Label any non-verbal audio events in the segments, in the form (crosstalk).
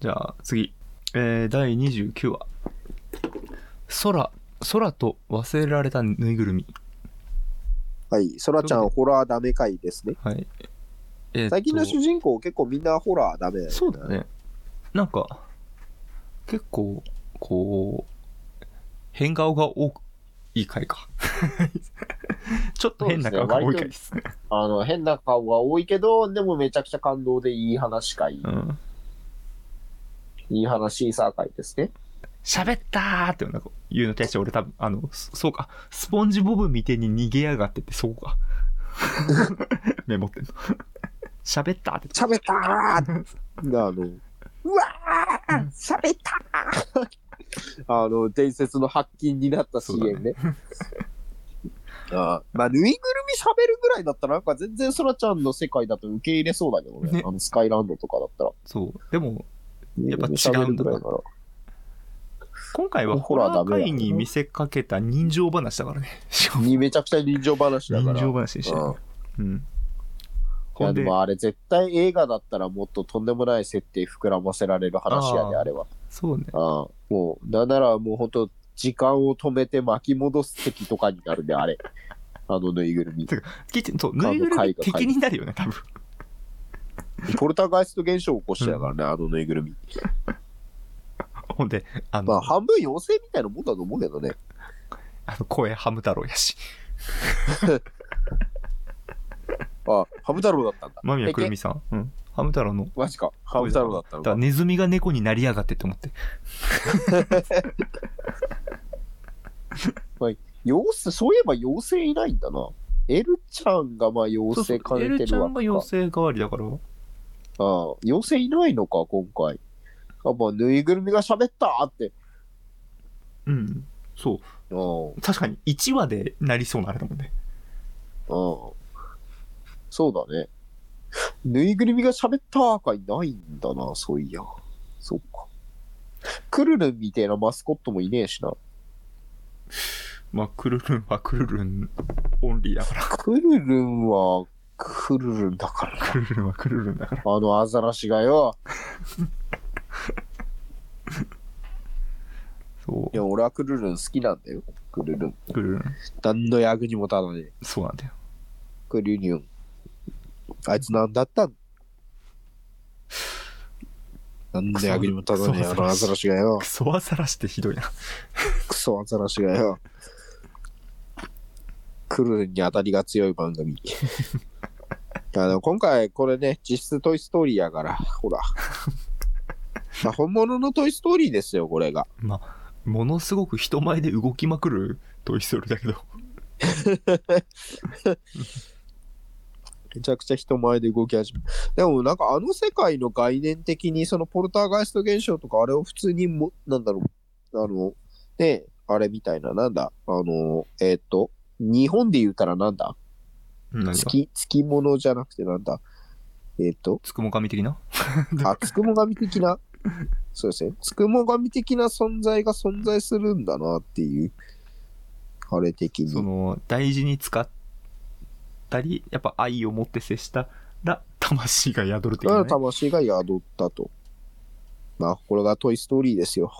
じゃあ次。えー、第29話。空、空と忘れられたぬいぐるみ。はい。そらちゃん、ホラーダメ回ですね。はい。えーと最近の主人公結構みんなホラーダメね。そうだ。ね。なんか、結構、こう、変顔が多い回か。(laughs) ちょっと変な顔が多い回ですね。あの、変な顔が多いけど、でもめちゃくちゃ感動でいい話会、うん。いい話さ会ですね。喋ったーってなんか言うのに対して俺多分、あの、そそうか、スポンジボブみてえに逃げやがってってそうか。(laughs) メモってんの。喋ったーって。喋ったーが、あの、うわー喋ったーあの、伝説の発禁になった CM ね。(laughs) ああまあ、ぬいぐるみ喋るぐらいだったら、なんか全然そらちゃんの世界だと受け入れそうだけどね。ねあの、スカイランドとかだったら。そう。でも、やっぱ違うんだなら。今回はホホララー界に見せかけた人情話だからね。(laughs) にめちゃくちゃ人情話だから。人情話でしたうんよ。うん。いやでもあれ絶対映画だったらもっととんでもない設定膨らませられる話やね、あれは。そうね。ああもう、なんならもう本当時間を止めて巻き戻す敵とかになるね、あれ。あのぬいぐるみ。キッチン、そう、ぬいぐるみ敵になるよね、多分。ポルターガイスト現象を起こしてたからね、あのぬいぐるみ。ほんで、あの、まあ半分妖精みたいなもんだと思うけどね。あの声ハム太郎やし。(laughs) あ、ハム太郎だったんだ。間宮くるみさん？うん。ハム太郎の。マジか。ハム太郎だったのか。だからネズミが猫になりやがってって思って。(laughs) 妖精、そういえば妖精いないんだな。エルちゃんがまあ妖精兼エルちゃねてるわんが妖精代わりだから。ああ、妖精いないのか、今回。あ、まあ、ぬいぐるみが喋ったって。うん。そう。うん。確かに1話でなりそうなあれだもんね。うん。そうだね。ぬいぐるみが喋ったかいないんだな、そういや。そっか。クルルンみたいなマスコットもいねえしな。まあ、クルルンはクルルンオンリーだから。クルルンはクルルンだからな。クルルンはクルルンだから。あのアザラシがよ。そいや、俺はクルルン好きなんだよ。クルルン。う。クルルン。何の役にも立たねえ。そうなんだよ。クルルン。あいつ何だったん？何の役にも立たねえ。クソあのアザラシがよク。ソアザラシってひどいな。クソアザラシがよ。クルルンに当たりが強い番組。(laughs) あの今回これね、実質トイストーリーやから、ほら。(laughs) まあ、本物のトイストーリーですよ、これが。まあ、ものすごく人前で動きまくるトイストーリーだけど。(laughs) めちゃくちゃ人前で動き始める。でもなんかあの世界の概念的にそのポルターガイスト現象とかあれを普通にも、なんだろう、あの、ねあれみたいな、なんだ、あの、えーっと、日本で言うたらなんだ何が？月、月物じゃなくてなんだ？えーっと、つくも神的な？(laughs) あ、つくも神的な、そうですね、つくも神的な存在が存在するんだなっていう、あれ的に。その、大事に使ったり、やっぱ愛を持って接したら、魂が宿る的だからな、ね。魂が宿ったと。まあ、これがトイ・ストーリーですよ。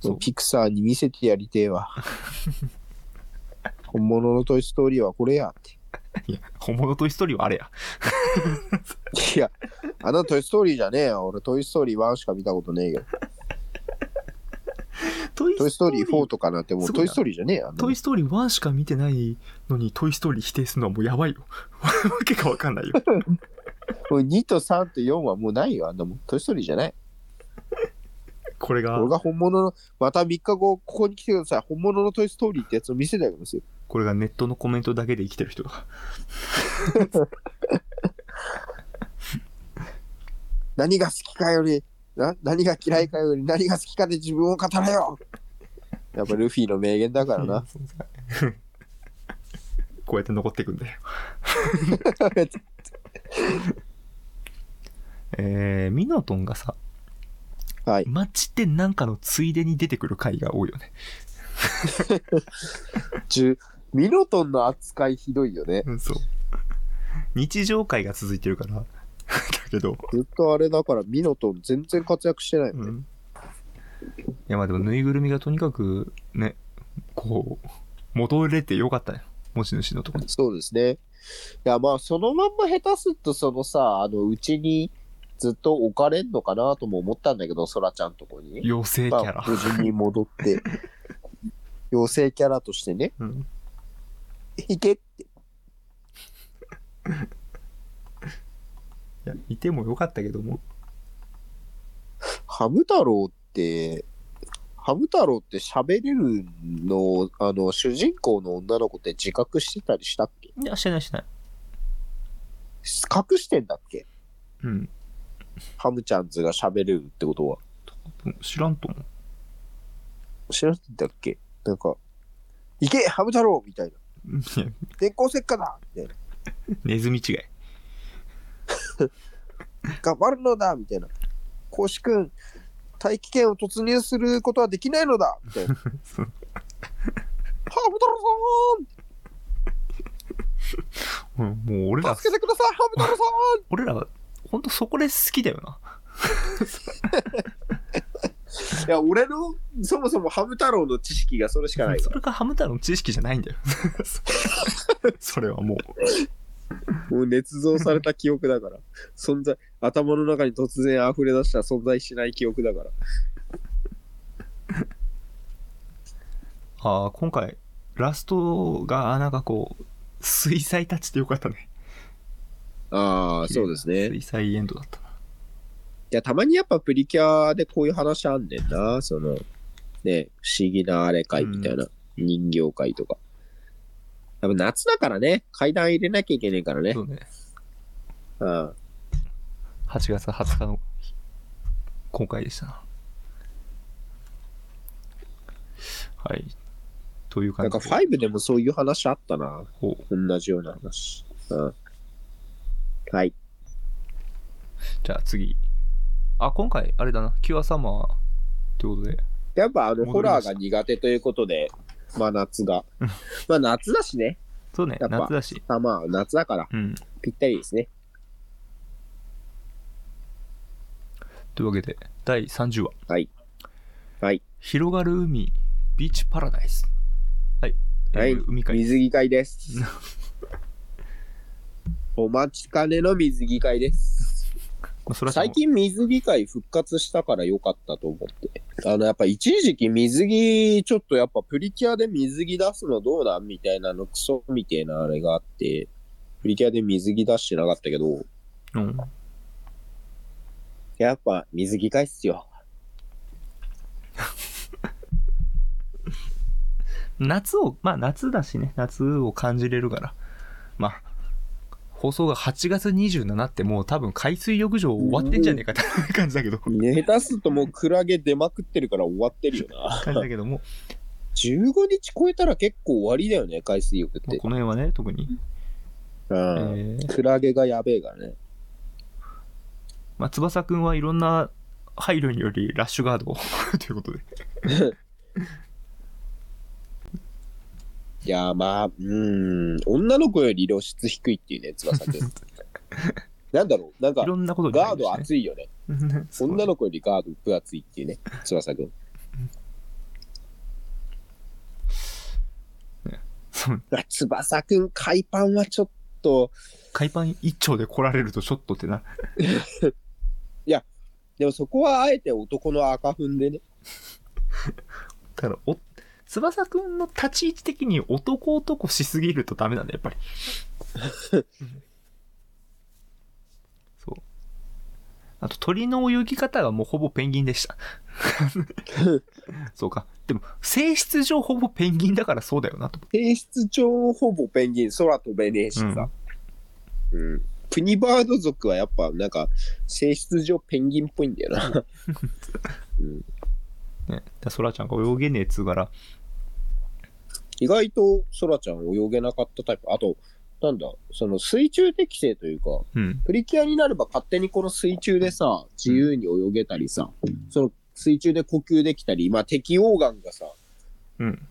そうピクサーに見せてやりてえわ。(laughs) 本物のトイ・ストーリーはこれやって。いや、本物トイストーリーはあれや。いや、あのトイ・ストーリーじゃねえよ。俺トイ・ストーリー1しか見たことねえけど。トイトイ・ストーリー4とかなんてもうすごいなトイ・ストーリーじゃねえよ。あんなもんトイストーリー1しか見てないのに、トイストーリー否定するのはもうやばいよ。(laughs) わけがわかんないよ。もう2と3と4はもうないよ。あんなもん。トイ・ストーリーじゃない。これがこれ、が本物の、また3日後、ここに来てください。本物のトイ・ストーリーってやつを見せてあげますよ。これがネットのコメントだけで生きてる人が。(laughs) 何が好きかより、な何が嫌いかより何が好きかで自分を語れよやっぱルフィの名言だからな。(laughs) こうやって残っていくんだよ。(laughs) えー、ミノトンがさ、はい。街ってなんかのついでに出てくる回が多いよね。十ミノトンの扱いひどいよね。うん、そう。日常会が続いてるから、(laughs) けど、ずっとあれだから、ミノトン全然活躍してないよね。うん。いや、まあでも、ぬいぐるみがとにかく、ね、こう、戻れてよかったよ。持ち主のところに。そうですね。いや、まあ、そのまんま下手すると、そのさ、あの、うちにずっと置かれんのかなとも思ったんだけど、ソラちゃんとこに。妖精キャラまあ、。無事に戻って、(laughs) 妖精キャラとしてね、うん。いけって。いや、いてもよかったけども。ハム太郎って、ハム太郎って喋れるの、あの、主人公の女の子って自覚してたりしたっけ？いや、してないしてない。隠してんだっけ？うん。ハムちゃんズが喋れるってことは。知らんと思う。知らんだっけ？なんか、いけハム太郎みたいな。電光石火だみたいな。ネズミ違い。頑張るのだみたいな。コウシ君、大気圏を突入することはできないのだみたいな。ハムそう太郎うんもう俺らさん助、けてくださいハム太郎さん俺ら、ほんとそこで好きだよな。(laughs) いや、俺の、そもそもハム太郎の知識がそれしかないかそれがハム太郎の知識じゃないんだよ。(laughs) それはもう。ら。もう捏造された記憶だから。存在、頭の中に突然溢れ出した存在しない記憶だから。ああ、今回、ラストが、なんかこう、水彩たちってよかったね。ああ、そうですね。い水彩エンドだったな。や、たまにやっぱプリキュアでこういう話あんねんな。その、ね、不思議なあれ会みたいな。人形会とか。やっぱ夏だからね、階段入れなきゃいけねえからね。そうね。うん。8月20日の公開でしたな。はい。というなんか感じ5でもそういう話あったな。同じような話。うん。はい。じゃあ次。あ、今回、あれだな。キュアサマーということで。やっぱあの、ホラーが苦手ということで、まあ夏が。(laughs) まあ夏だしね。そうね、やっぱ夏だし。あまあ夏だからうん。ぴったりですね。というわけで、第30話。はい。はい。広がる海、ビーチパラダイス。はい。えーはい海海。水着会です。(laughs) お待ちかねの水着会です。まあそれは最近水着会復活したから良かったと思って。あの、やっぱ一時期水着、ちょっとやっぱプリキュアで水着出すのどうなんみたいなのクソみたいなあれがあって、プリキュアで水着出してなかったけど、うん。やっぱ水着会っすよ。(laughs) 夏を、まあ夏だしね、夏を感じれるから。まあ、放送が8月27ってもう多分海水浴場終わってんじゃねえかって感じだけど、ね (laughs) 下手するともうクラゲ出まくってるから終わってるよな。感じだけども、15日超えたら結構終わりだよね、海水浴って。この辺はね、特に。うん。えークラゲがやべえからね。まあ、翼くんはいろんな配慮によりラッシュガードを (laughs) ということで。(laughs) いや、まあ、うーん、女の子より露出低いっていうね、翼くん。(laughs) なんだろう、なんかい、ろんなことにガード厚いよね。(laughs) い女の子よりガード分厚いっていうね、翼くん。(laughs) 翼くん、海パンはちょっと、海パン一丁で来られるとちょっとってな。でもそこはあえて男の赤踏んでね。だから、お、翼くんの立ち位置的に男男しすぎるとダメなんだよ、やっぱり。そう。あと、鳥の泳ぎ方がもうほぼペンギンでした。(laughs) そうか。でも、性質上ほぼペンギンだからそうだよなと。提出上ほぼペンギン、空飛べねえしさ。うん。プニバード族はやっぱなんか性質上ペンギンっぽいんだよな。(laughs) うん、ね。で、ソラちゃんが泳げねえっつうから、意外とソラちゃん泳げなかったタイプ。あと、なんだ、その水中適性というか、うん。プリキュアになれば勝手にこの水中でさ、自由に泳げたりさ、その水中で呼吸できたり、まあ適応眼がさ、うん。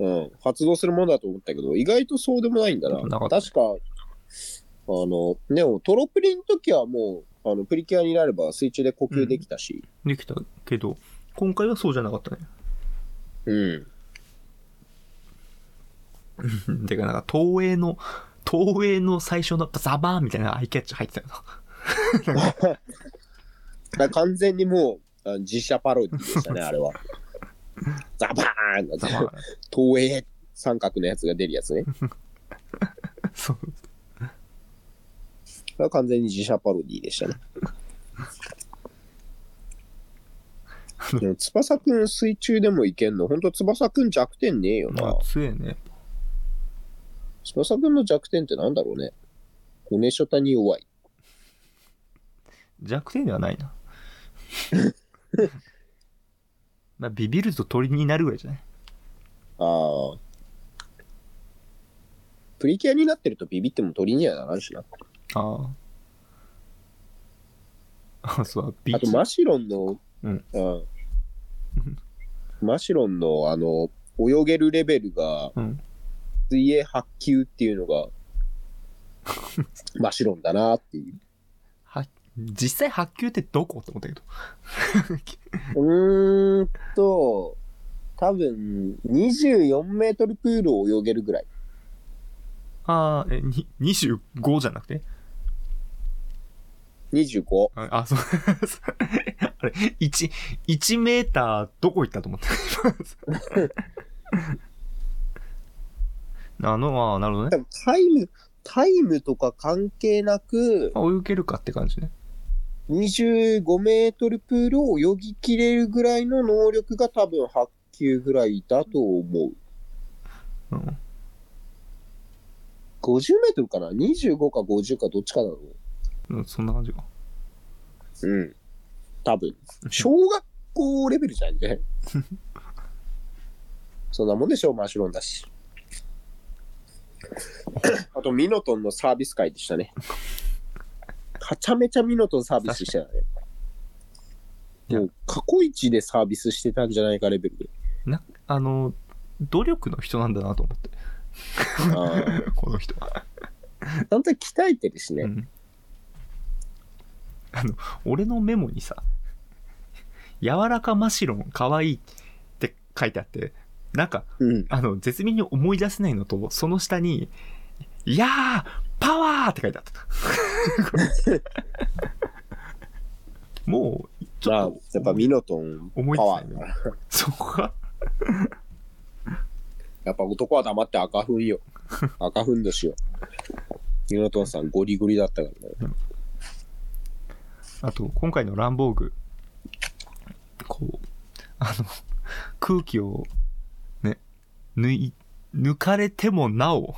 うん、発動するものだと思ったけど、意外とそうでもないんだな。なか確か、あの、でもトロプリの時はもう、あの、プリキュアになれば水中で呼吸できたし、できたけど、今回はそうじゃなかったね。うん。(laughs) てか、なんか、東映の、東映の最初のザバーンみたいなアイキャッチ入ってたよな。(laughs) だから完全にもう、あ自社パロディでしたね、あれは。ザバーンザバーン。東映三角のやつが出るやつね。(laughs) そう。完全に自社パロディでしたね。(laughs) でも翼くん水中でもいけんの？ほんと翼くん弱点ねえよなまあ、。強えね。翼くんの弱点ってなんだろうね。骨ショタに弱い。弱点ではないな。(laughs) まあ、ビビると鳥になるぐらいじゃない？ああ。プリキュアになってるとビビっても鳥にはならんしな。ああ。あ、(laughs) そう、ビあとマシロンの、うんあマシロンのあの、泳げるレベルがうん。水泳8級っていうのが、(laughs) マシロンだなっていう。は、実際発球ってどこ？って思ったけど。(laughs) うーんと、多分、24メートルプールを泳げるぐらい。ああ、え、に、25じゃなくて？25。あ、あそう。あれ、1、1メーターどこ行ったと思ったあ (laughs) の、ああ、なるほどね。タイム、タイムとか関係なく、あ泳げるかって感じね。25メートルプールを泳ぎきれるぐらいの能力が多分8級ぐらいだと思う。うん。50メートルかな ?25 か50かどっちかなの？うん、そんな感じか。うん。多分。小学校レベルじゃんね。(laughs) そんなもんでしょう、マシュロンだし。(laughs) あと、ミノトンのサービス会でしたね。はちゃめちゃミノトンサービスしてたね。もう過去一でサービスしてたんじゃないかレベルで。な、あの、努力の人なんだなと思って。(laughs) この人は。ちゃんと鍛えてるしね。うん。あの、俺のメモにさ、柔らかマシロンかわいいって書いてあって、なんか、うん。あの、絶妙に思い出せないのと、その下に、いやーパワーって書いてあった。(laughs) もう、ちまあょっと、、やっぱミノトン思いパ出せない。そこが、(laughs) やっぱ男は黙って赤粉よ。赤粉年よ。ミノトンさんゴリゴリだったからね。あと、今回のランボーグ、こう、あの、空気を、ね、抜い、抜かれてもなお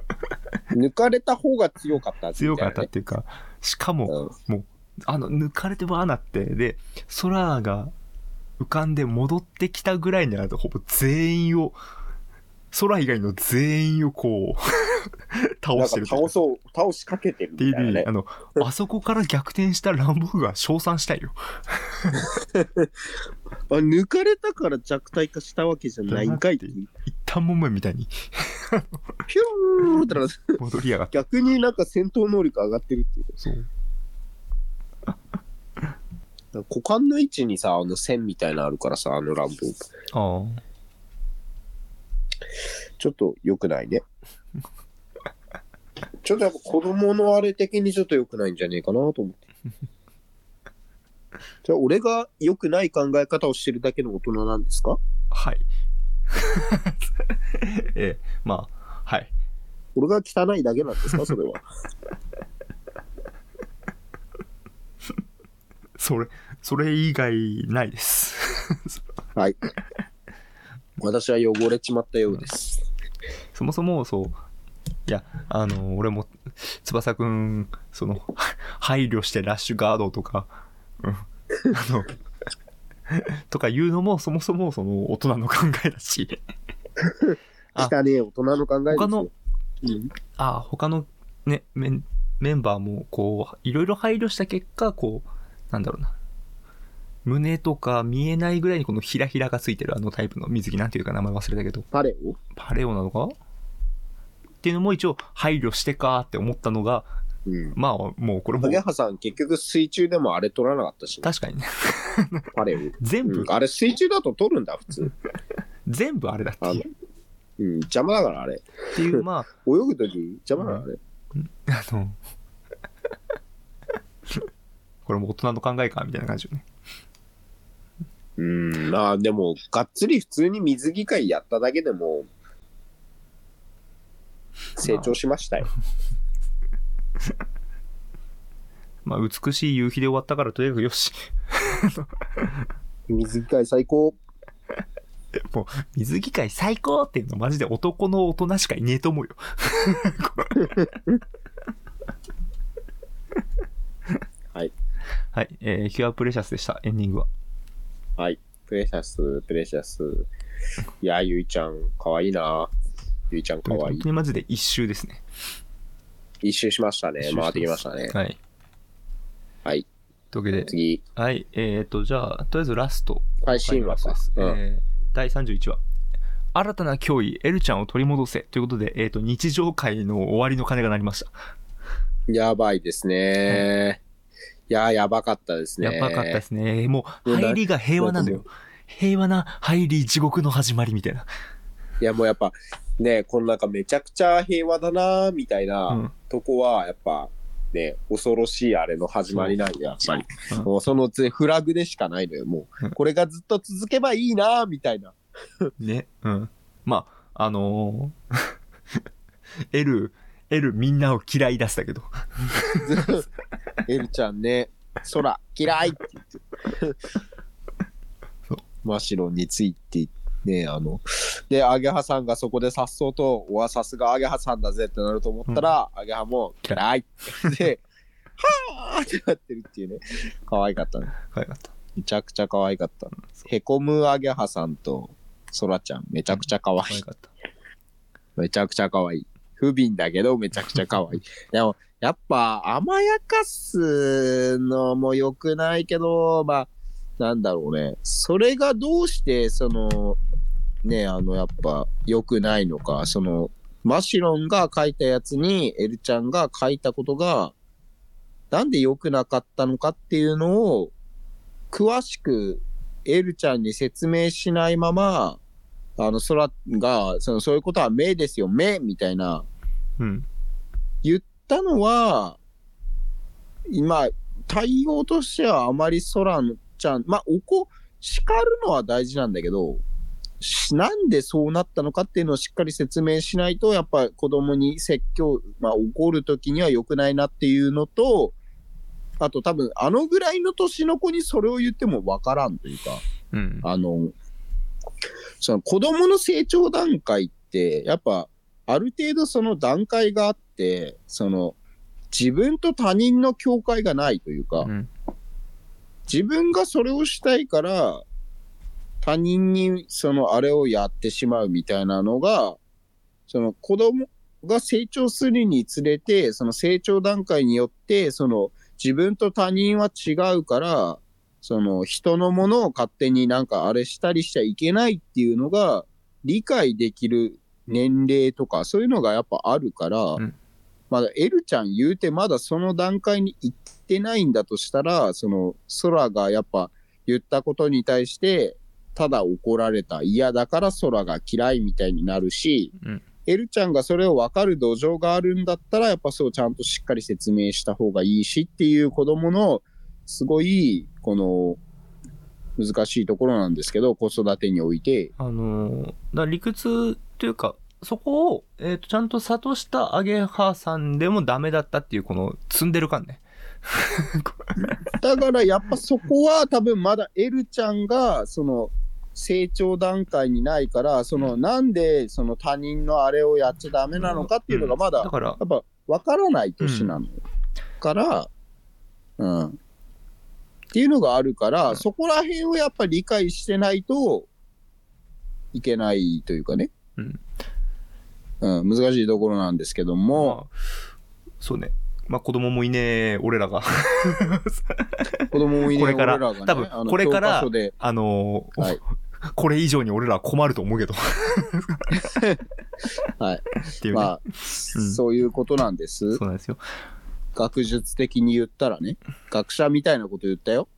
(laughs) 抜かれた方が強かった、強かったっみていうか、しかも、たいなね。あの、抜かれてばーなって、で、空が浮かんで戻ってきたぐらいになると、ほぼ全員を、空以外の全員をこう、(laughs) 倒してる倒そう、倒しかけてるみたいなねあ。の、あそこから逆転したランボーグが称賛したいよ。(laughs) あ抜かれたから弱体化したわけじゃないんかいっ。一旦もめみたいにピューってな戻りやがって。逆になんか戦闘能力上がってるっていう。そう。股間の位置にさ、あの線みたいなのあるからさ、あの乱暴。ああ。ちょっと良くないね。(laughs) ちょっとやっぱ子供のあれ的にちょっと良くないんじゃねえかなと思って。(laughs) じゃあ俺が良くない考え方をしてるだけの大人なんですか？はい。(laughs) ええ、まあ、はい。俺が汚いだけなんですか？それは。それ、それ以外ないです。はい。私は汚れちまったようです。そもそも、そう、いや、あの、俺も、翼くん、その、配慮してラッシュガードとか、うん、あの、とか言うのも、そもそも、その、大人の考えだし、(laughs) ねえ大人の考えですよ。他の、うん、あ他のねメンメンバーもこういろいろ配慮した結果こうなんだろうな胸とか見えないぐらいにこのひらひらがついてるあのタイプの水着なんていうか名前忘れたけどパレオ？パレオなのか？っていうのも一応配慮してかって思ったのが、うん。まあもうこれも影葉さん結局水中でもあれ取らなかったし、確かにね。パレを。全部、うんあれ水中だと取るんだ、普通。全部あれだってう。、うん、邪魔だからあれ。っていう、ま泳ぐとき邪魔だからあれ。あ、あの、これも大人の考えかみたいな感じよね。うん、まあでも、がっつり普通に水着会やっただけでも、成長しましたよ。(laughs) まあ美しい夕日で終わったからとにかくよし。(laughs) 水着会最高。水着会最高っていうのマジで男の大人しかいねえと思うよ。(laughs) はい。はい。えー、キュアプレシャスでした、エンディングは。はい。プレシャス、プレシャス。いや、ゆいちゃん、かわいいな。ゆいちゃん、かわいい本当。にマジで一周ですね。一周しましたね回ってきましたね。はい。はい。というわけで、次、はい。えっ、と、じゃあ、とりあえずラスト。最新話かです。。うん。えー第31話。新たな脅威、エルちゃんを取り戻せ。ということで、えっ、と、日常会の終わりの鐘が鳴りました。やばいですね。いや、やばかったですね。やばかったですね。もう、入りが平和なのよ。平和な入り地獄の始まりみたいな。いや、もうやっぱ、ね、このなんかめちゃくちゃ平和だな、みたいな、うん。とこは、やっぱ、ね、恐ろしいあれの始まりなんや、やっぱり。うんもうそのつフラグでしかないのよ、もうんう。これがずっと続けばいいな、みたいな。ね。うん。まあ、あのー、(laughs) L、L みんなを嫌い出したけど。エルちゃんね、空嫌いって言ってそう。マシロンについてね、あの、で、アゲハさんがそこでさっそうと、おわ、さすがアゲハさんだぜってなると思ったら、アゲハも嫌いって言って、はーってなってるっていうね、可愛かったね。可愛かった。めちゃくちゃ可愛かった。そうへこむアゲハさんと、ソラちゃん、めちゃくちゃ可愛い。可愛かった。めちゃくちゃ可愛い。不憫だけど、めちゃくちゃ可愛い。でも、やっぱ、甘やかすのも良くないけど、まあ、なんだろうね。それがどうして、その、ね、あの、やっぱ、良くないのか。その、マシロンが書いたやつに、エルちゃんが書いたことが、なんで良くなかったのかっていうのを、詳しく、エルちゃんに説明しないまま、あの、空が、その、そういうことは目ですよ、目みたいな、うん。言ったのは、今、対応としてはあまり空ちゃん、まあ、おこ、叱るのは大事なんだけど、しなんでそうなったのかっていうのをしっかり説明しないと、やっぱ子供に説教、まあ、怒るときには良くないなっていうのと、あと多分、あのぐらいの年の子にそれを言ってもわからんというか、うん。あの、その子供の成長段階って、やっぱ、ある程度その段階があって、その、自分と他人の境界がないというか、うん。自分がそれをしたいから、他人にそのあれをやってしまうみたいなのが、その子供が成長するにつれて、その成長段階によって、その自分と他人は違うから、その人のものを勝手になんかあれしたりしちゃいけないっていうのが理解できる年齢とかそういうのがやっぱあるから、んまだエルちゃん言うてまだその段階に行ってないんだとしたら、その空がやっぱ言ったことに対して、ただ怒られた。嫌だから空が嫌いみたいになるし、うんエルちゃんがそれを分かる土壌があるんだったら、やっぱそうちゃんとしっかり説明した方がいいしっていう子供のすごい、この、難しいところなんですけど、子育てにおいて。あのーだ理屈というか、そこを、えっ、と、ちゃんと諭したアゲハさんでもダメだったっていう、この、積んでる感ね。(laughs) (laughs) だからやっぱそこは多分まだエルちゃんが、その、成長段階にないから、その、なんでその他人のあれをやっちゃダメなのかっていうのがまだだからや、っぱ分からない年なのよ。から、うん。っていうのがあるから、うんそこら辺をやっぱ理解してないといけないというかね。うん。うん、難しいところなんですけども、まあ、そうね。まあ子供もいねえ、俺らが。(laughs) 子供もいねえこれから俺らがね多分これからあのーはい (laughs) これ以上に俺らは困ると思うけど。(laughs) はい。っていうね。まあ、そういうことなんです。そうなんですよ。学術的に言ったらね。学者みたいなこと言ったよ。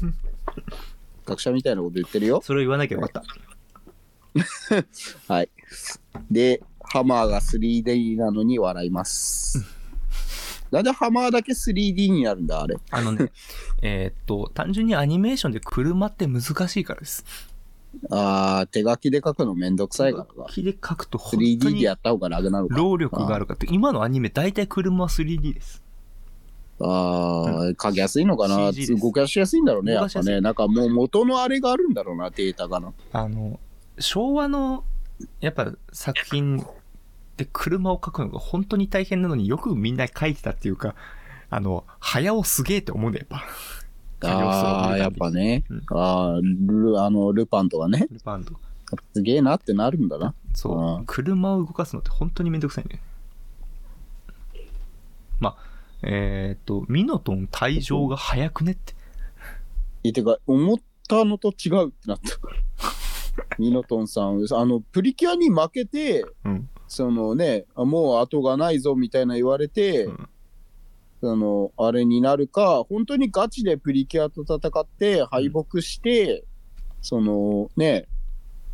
(laughs) 学者みたいなこと言ってるよ。それを言わなきゃよかった。はい。で、ハマーが 3D なのに笑います。なんでハマーだけ 3D になるんだあれ？あのね、えーっと、単純にアニメーションで車って難しいからです。あー、手書きで書くのめんどくさいからか。木で書くと本当 3D でにやった方が楽なのか。労力があるかって、今のアニメ大体車は 3D です。あー、書きやすいのかな？動かしやすいんだろうね、やっぱね。なんかもう元のあれがあるんだろうな、データがな。あの、昭和の、やっぱ作品で車を描くのが本当に大変なのによくみんな描いてたっていうか、あの、早尾すげえって思うんだよ、やっぱ。あー、やっぱね。うんあール、あの、ルパンとかね。ルパンと。すげえなってなるんだな。そうう。車を動かすのって本当にめんどくさいね。まあ、えーっと、ミノトン退場が早くねって。え、てか、思ったのと違うってなった。(laughs) ミノトンさん、あの、プリキュアに負けて、うん。そのね、あもう後がないぞみたいな言われて、うんその、あれになるか、本当にガチでプリキュアと戦って敗北して、そのね、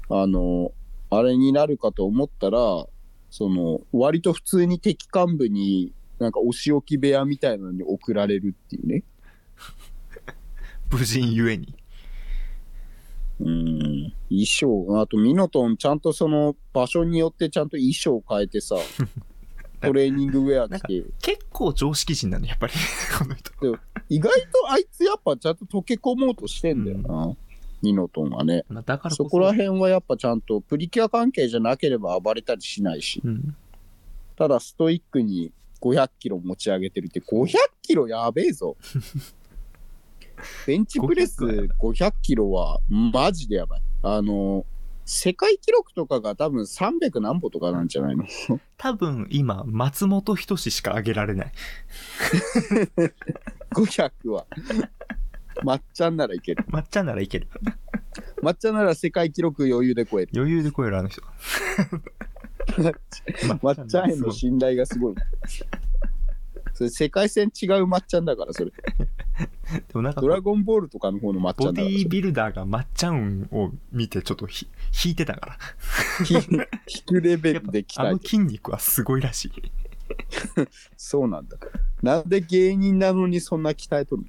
あの、あれになるかと思ったら、その、割と普通に敵幹部に、なんかお仕置き部屋みたいなのに送られるっていうね。(laughs) 無人ゆえに。うん。衣装、あとミノトンちゃんとその場所によってちゃんと衣装変えてさ、(laughs) トレーニングウェア着て、結構常識人なの、やっぱり。(laughs) この人。意外とあいつやっぱちゃんと溶け込もうとしてんだよな、ミノトンはね。まあ、だから。そこら辺はやっぱちゃんとプリキュア関係じゃなければ暴れたりしないし、うん。ただストイックに500キロ持ち上げてるって、500キロやべえぞ。(laughs) ベンチプレス500キロはマジでやばい。あの、世界記録とかが多分300何歩とかなんじゃないの？(laughs) 多分今、松本人志しか上げられない。?500 は。まっちゃんならいける。まっちゃんならいける。まっちゃんなら世界記録余裕で超える。余裕で超えるあの人。(laughs) まっちゃんへの信頼がすごい。それ世界線違うまっちゃんだから、それ。(laughs) でもなんかドラゴンボールとかの方のまっちゃボんだから。ディービルダーがまっちゃんを見てちょっとひ引いてたから。引くレベルで鍛あのえて。筋肉はすごいらしい。そうなんだ。なんで芸人なのにそんな鍛えとるの？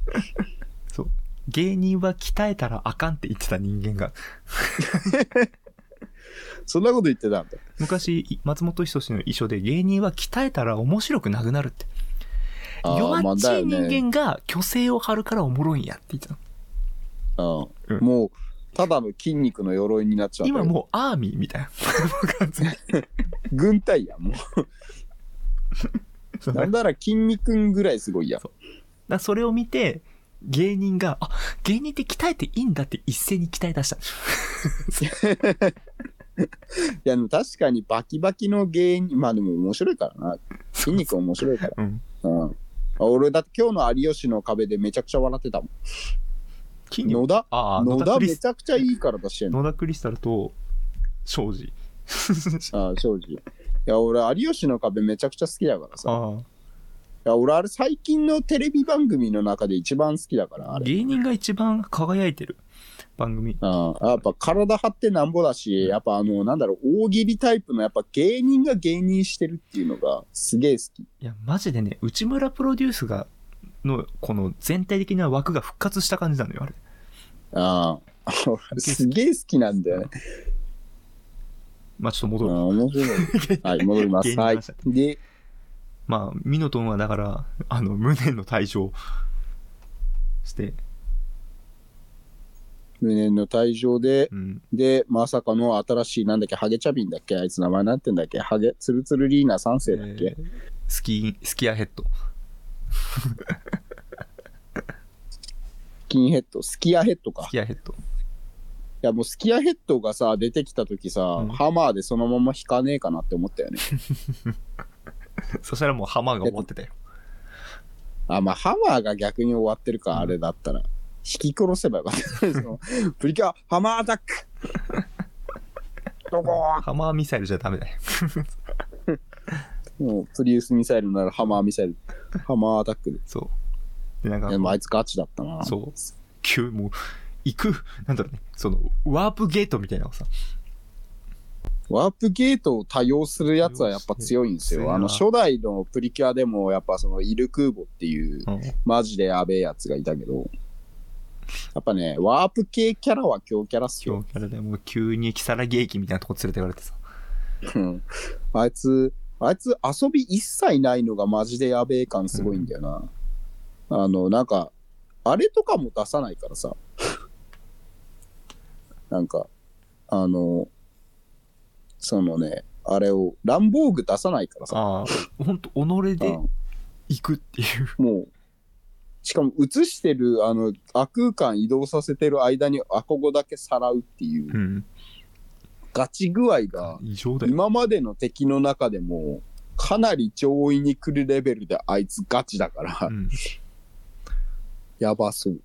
そう。芸人は鍛えたらあかんって言ってた人間が、(laughs) そんなこと言ってたんだ。昔、い松本人志の衣装で芸人は鍛えたら面白くなくなるって。弱っちい人間が虚勢を張るからおもろいんやって言ってたの。うんうんもう、ただの筋肉の鎧になっちゃったよ。今もうアーミーみたいな。(laughs) 軍隊や、もう。なんなら筋肉ぐらいすごいや。だからそれを見て、芸人が、あ、芸人って鍛えていいんだって一斉に鍛え出した。(laughs) いや、でも確かにバキバキの芸人、まあでも面白いからな。筋肉面白いから。うん。うん。あ俺だって今日の有吉の壁でめちゃくちゃ笑ってたもん。野田？野田めちゃくちゃいい体してんの。(laughs) 野田クリスタルと、(laughs) 庄司。ああ、正直。いや、俺、有吉の壁めちゃくちゃ好きだからさ。いああ。や、俺、あれ最近のテレビ番組の中で一番好きだから、あれ。芸人が一番輝いてる番組。ああやっぱ体張ってなんぼだし、やっぱあの、なんだろう、大喜利タイプのやっぱ芸人が芸人してるっていうのがすげえ好き。いや、マジでね、内村プロデュースが、の、この全体的な枠が復活した感じなのよ、あれ。ああ、俺 (laughs) すげえ好きなんだよね。まあちょっと戻る。ああ、面白い。はい、戻ります。(laughs) はい。で、まあ、ミノトンはだから、あの、無念の退場して、無念の退場で、うん。で、まさかの新しい、なんだっけ、ハゲチャビンだっけあいつ名前なんてんだっけハゲ、ツルツルリーナ3世だっけ、えースキー、スキアヘッド。スキンヘッド、スキアヘッドかス。キアヘッド。いやもうスキアヘッドがさ、出てきた時さ、うんハマーでそのまま引かねえかなって思ったよね。(laughs) そしたらもうハマーが終わってたよ。あ、まあハマーが逆に終わってるか、うんあれだったら。引き殺せばよかった。そのプリキュア、ハマーアタックどこハマーミサイルじゃダメだよ。もうプリウスミサイルならハマーミサイル。ハマーアタックで。そう。で、なんかで、もあいつガチだったな。そう。急、もう、行く、なんだろうね、その、ワープゲートみたいなのをさ、ワープゲートを多用するやつはやっぱ強いんですよ。あの、初代のプリキュアでもやっぱそのイルクーボっていううん、マジでやべえやつがいたけど、やっぱね、ワープ系キャラは強キャラっすよ。強キャラでもう急にキサラゲーキみたいなとこ連れてかれてさ。うんあいつ、あいつ遊び一切ないのがマジでやべえ感すごいんだよな。あの、なんか、あれとかも出さないからさ。(laughs) なんか、あの、そのね、あれを、ランボーグ出さないからさ。ああ、ほんと、己でうん行くっていう。もう、しかも映してる、あの、悪空間移動させてる間にあここだけさらうっていうう、ん。ガチ具合が。今までの敵の中でも、かなり上位に来るレベルであいつガチだからう、ん。やばそう。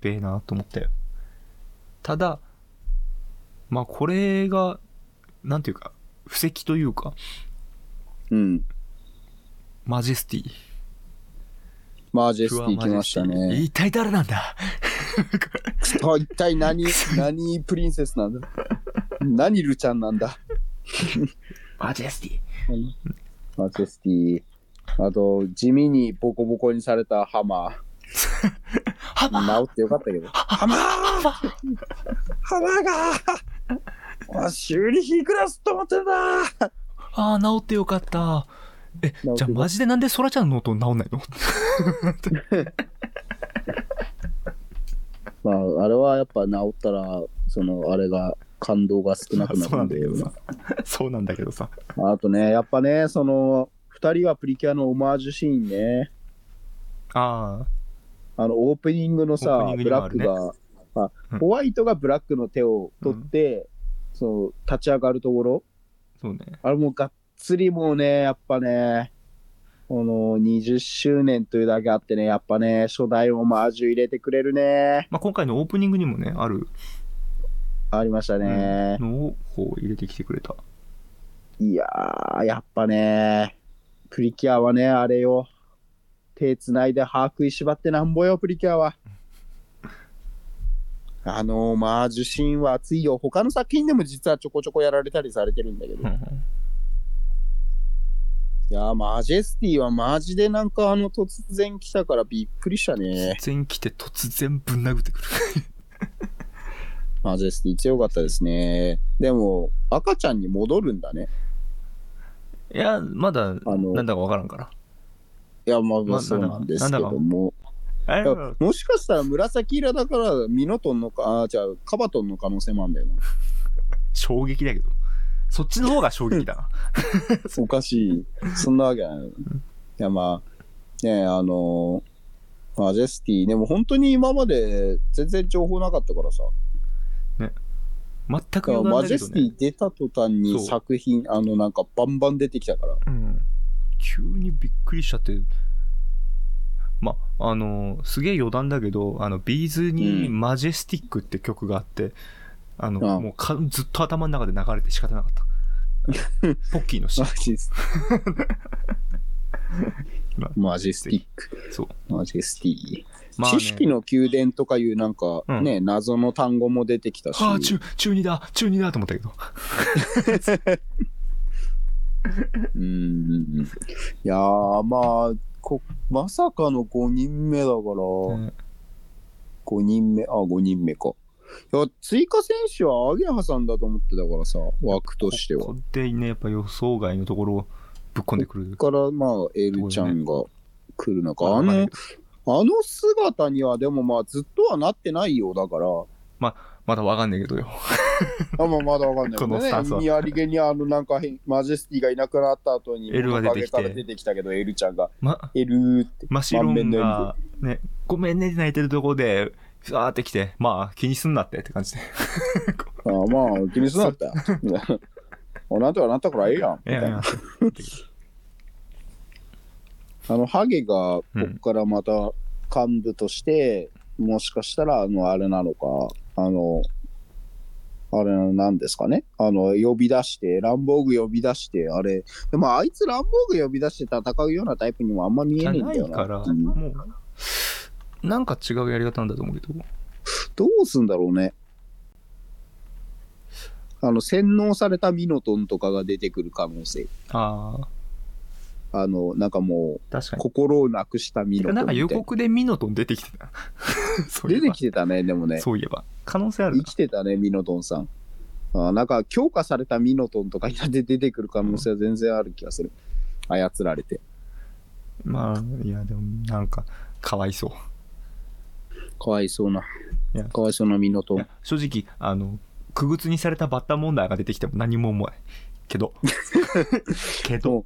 べえなと思ったよ。ただ、まあこれが、なんていうか、布石というか、うん。マジェスティ。マージェスティ来ましたね。一体誰なんだ？あ一体何、何プリンセスなんだ？何ルちゃんなんだ？マジェスティ。マジェスティ。あと、地味にボコボコにされたハマー。ハマー治ってよかったけど。ハマーハマーがあ修理費いくらすっと思ってんだああ、治ってよかった。え、じゃあマジでなんでソラちゃんの音治んないの？(laughs) まあ、あれはやっぱ治ったら、その、あれが、感動が少なくなるんだよだけどさ。(laughs) そうなんだけどさ。あとね、やっぱね、その、二人はプリキュアのオマージュシーンね。ああの、オープニングのオさ、ープニングブラックが、あうんホワイトがブラックの手を取って、そう、立ち上がるところ、あ、そうね。あれもうがっつりもうね、やっぱね、この20周年というだけあってね、やっぱね、初代オマージュ入れてくれるね。まあ今回のオープニングにもね、あるありましたね。のをこう入れてきてくれた。いやー、やっぱね、プリキュアはね、あれよ。手つないで歯食いしばってなんぼよ、プリキュアは。(laughs) あのまあ、受信は熱いよ。他の作品でも実はちょこちょこやられたりされてるんだけど。いやー、マジェスティはマジでなんかあの突然来たからびっくりしたね。突然来て突然ぶん殴ってくる。マジェスティ強かったですね。でも、赤ちゃんに戻るんだね。いや、まだ、あのなんだかわからんから。いや、まあ、ままあそうなんですけども。もしかしたら紫色だからミノトンのか、あ、じゃあカバトンの可能性もあるんだよな。(laughs) 衝撃だけど。そっちの方が衝撃だな。(laughs) おかしい。そんなわけない。いや、まあ、ねあのマジェスティ、でも本当に今まで全然情報なかったからさ。全くだから余マジェステ。ィ出た途端に作品、あの、なんかバンバン出てきたから。うん。急にびっくりしちゃって。ま、あの、すげえ余談だけど、あの、ビーズにうんマジェスティックって曲があって、あの、ああもうかずっと頭の中で流れて仕方なかった。(laughs) ポッキーのシマーン。ジです。まマジェスティック。そう。マジェスティ。まあね知識の宮殿とかいうなんかうんね、謎の単語も出てきたし。ああ、中、中二だ、中二だと思ったけど。(laughs) うん。いやー、まあ、こまさかの5人目だから、ね5人目、あ、5人目か。いや、追加選手はアゲハさんだと思ってたからさ、枠としては。こここでね、やっぱ予想外のところをぶっ込んでくるっ。から、まあ、エルちゃんが来る中、あまあの、あの姿にはでもまあ、ずっとはなってないようだから、まだわかんないけどよ。(laughs) あまあ、まだわかんないけこのどねスタンスは。にありげにあの、なんか変、マジェスティがいなくなった後に、エルが出てきて出てきたけど、エルちゃんが、ま、エルーって。マシロンが、ね、ごめんねって泣いてるところで、ふわーって来て、まあ気にすんなってって感じで。(laughs) ああまあ、気にすんなったよ。(laughs) おなんとかなったからええやん。みたいないやいや、(laughs) あの、ハゲが、ここからまた幹部として、もしかしたら、あの、あれなのか、あの、あれなんですかね？あの、呼び出して、ランボーグ呼び出して、あれ、でもあいつランボーグ呼び出して戦うようなタイプにもあんま見えじゃねえんだよな。ないから、うんもう、なんか違うやり方なんだと思うけど。どうすんだろうね。あの、洗脳されたミノトンとかが出てくる可能性。ああ、あの、なんかもう、確かに。心をなくしたミノトンみたないんか予な。告でミノトン出てきてた。(laughs) 出ばてきてたね、でもね。そういえば。可能性ある生なきてたね、ミノトンさん。あなんか強化されたミノトンとかで出てくる可能性は全然ある気がする。操られて。まあ、いや、でも、なんか、かわいそう。かわいそうな。かわいそうなミノトン。正直、あの、苦靴にされたバッター問題が出てきても何も思わない。けど。(laughs) けど、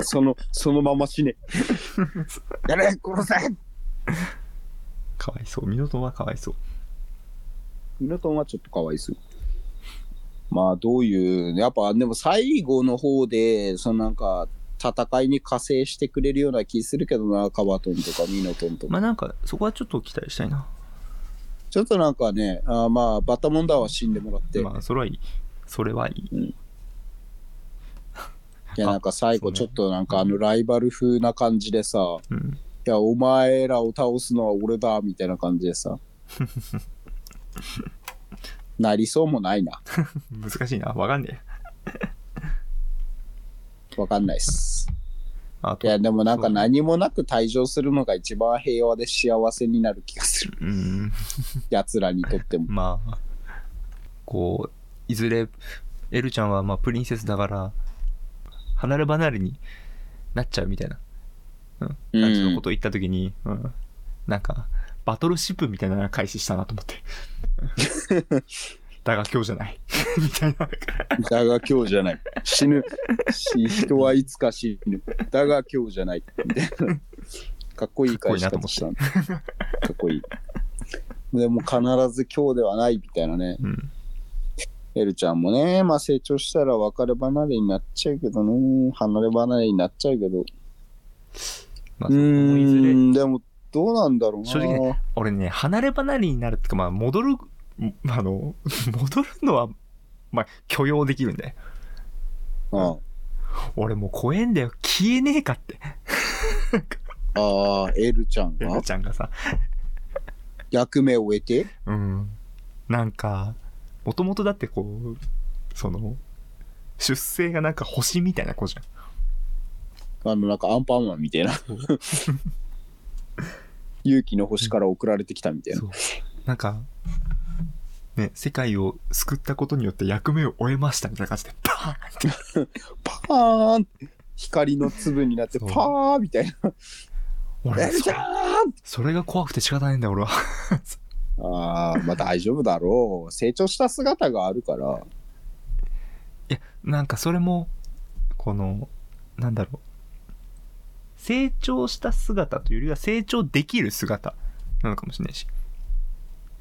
その、そのまま死ね。(laughs) やれ殺せかわいそう。ミノトンはかわいそう。ミノトンはちょっとかわいそう。まあ、どういう、やっぱ、でも最後の方で、そのなんか、戦いに加勢してくれるような気するけどな、カバトンとかミノトンとか。まあなんか、そこはちょっと期待したいな。ちょっとなんかね、あーまあ、バッタモンダーは死んでもらって、まあ、それはいい。それはいい。(laughs) いや、なんか最後ちょっとなんかあのライバル風な感じでさ、いうん。や、お前らを倒すのは俺だ、みたいな感じでさ。(laughs) なりそうもないな。(laughs) 難しいな。わかんねえ。わかんないっす。あと、いや、でもなんか何もなく退場するのが一番平和で幸せになる気がする。うん。(laughs) 奴らにとっても。(laughs) まあ、こう、いずれ、エルちゃんはまあプリンセスだから、離れ離れになっちゃうみたいな、うん、感じのことを言ったときに、うん、なんか、バトルシップみたいなのが開始したなと思って。(laughs) だが今日じゃない。(laughs) みたいな。だが今日じゃない。死ぬ。し人はいつか死ぬ。だが今日じゃない。みたいなかっこいい返し方したの。かっこいい。でも必ず今日ではないみたいなね。うん。エルちゃんもね、まあ成長したら別れ離れになっちゃうけどね。離れ離れになっちゃうけど。まあ、うん、でもどうなんだろうな。正直ね俺ね、離れ離れになるっていうか、まあ、戻る、あの、(laughs) 戻るのは、まあ、許容できるんだよ。うん。俺もう怖えんだよ。消えねえかって。ああ、エルちゃんエがルちゃんがさ。役目を終えて？うん。なんか、もともとだってこう、その、出生がなんか星みたいな子じゃん。あの、なんかアンパンマンみたいな。勇気の星から送られてきたみたいな。なんか、ね、世界を救ったことによって役目を終えましたみたいな感じで、パーンって。パーンって光の粒になってパーみたいな。俺そそれが怖くて仕方ないんだよ、俺は。ああ、まあ大丈夫だろう。成長した姿があるから。いや、なんかそれも、この、なんだろう。成長した姿というよりは成長できる姿なのかもしれないし。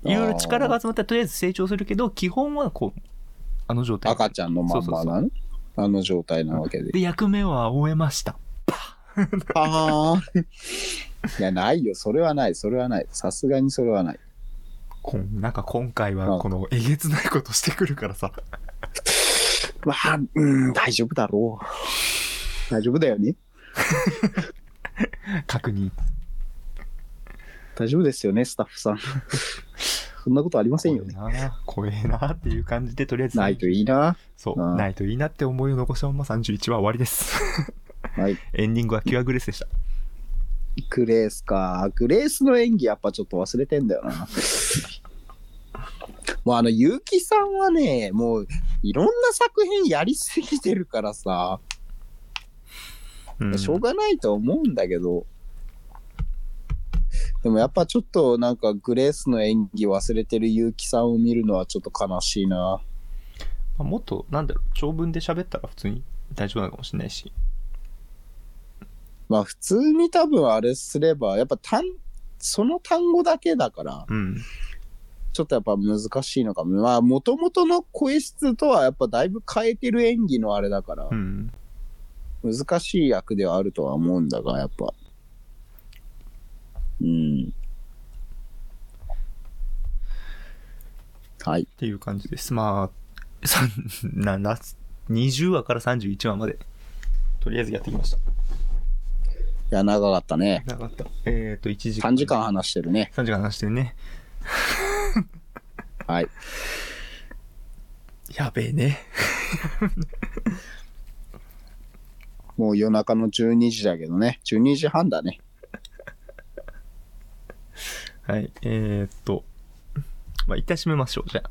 いろいろ力が集まったらとりあえず成長するけど、基本はこう、あの状態。赤ちゃんのまんまなね。あの状態なわけで。で、役目は終えました。パーンいや、ないよ。それはない。それはない。さすがにそれはない。こんなんか今回うんはこのえげつないことしてくるからさ。まあ、うん、大丈夫だろう。大丈夫だよね。確認。大丈夫ですよね、スタッフさん。(laughs) そんなことありませんよね。な。怖えなっていう感じで、とりあえず。ないといいな。そう、うんないといいなって思いを残したまま31は終わりです。(laughs) はい。エンディングはキュアグレスでした。グレースか。グレースの演技やっぱちょっと忘れてんだよな。(laughs) もうあの、結城さんはね、もういろんな作品やりすぎてるからさ、うんしょうがないと思うんだけど、でもやっぱちょっとなんかグレースの演技忘れてる結城さんを見るのはちょっと悲しいな。まあもっと、なんだろう、長文で喋ったら普通に大丈夫なのかもしれないし。まあ普通に多分あれすれば、やっぱ単、その単語だけだから、うん。ちょっとやっぱ難しいのかも。まあ元々の声質とはやっぱだいぶ変えてる演技のあれだからう、ん。難しい役ではあるとは思うんだが、やっぱ。うん。はい。っていう感じです。まあ、さなな20話から31話まで、とりあえずやってきました。いや、長かったね。なかった。えっ、と、1時間。3時間話してるね。3時間話してるね。(laughs) はい。やべえね。もう夜中の12時だけどね。12時半だね。はい。えっ、と、まあ、一旦締めましょう。じゃ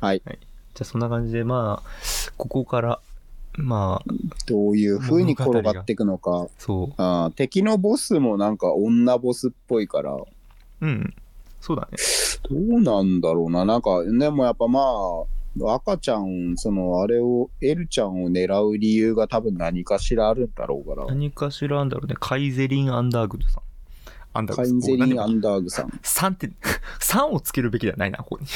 あ。はい。じゃあ、そんな感じで、まあ、ここから、まあ、どういう風に転がっていくのか。そあー敵のボスもなんか女ボスっぽいから、どう。うん。そうだね。うなんだろうな。なんか、でもやっぱまあ、赤ちゃん、その、あれを、エルちゃんを狙う理由が多分何かしらあるんだろうから。何かしらあんだろうね。カイゼリン・アンダーグルさん。アンダーカグルインゼリン・アンンダーグさん。3って、(laughs) 3をつけるべきではないな、ここに。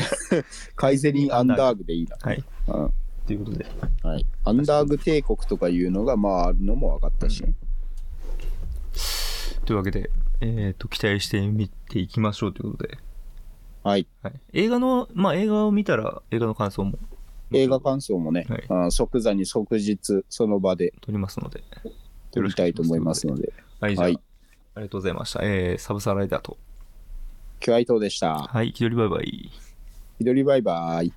(laughs) カイゼリン・アンダーグでいいな。はい。うんということで。はい。アンダーグ帝国とかいうのが、まあ、あるのも分かったし。というわけで、えっ、と、期待してみていきましょうということで。はい。はい。映画の、まあ、映画を見たら、映画の感想も。映画感想もね、はい即座に即日、その場で撮りますので。撮りたいと思いますので。はい、はいありがとうございました。えー、サブサーライダーと。キュアイトーでした。はい、気取りバイバイ。ひどりバイバイ。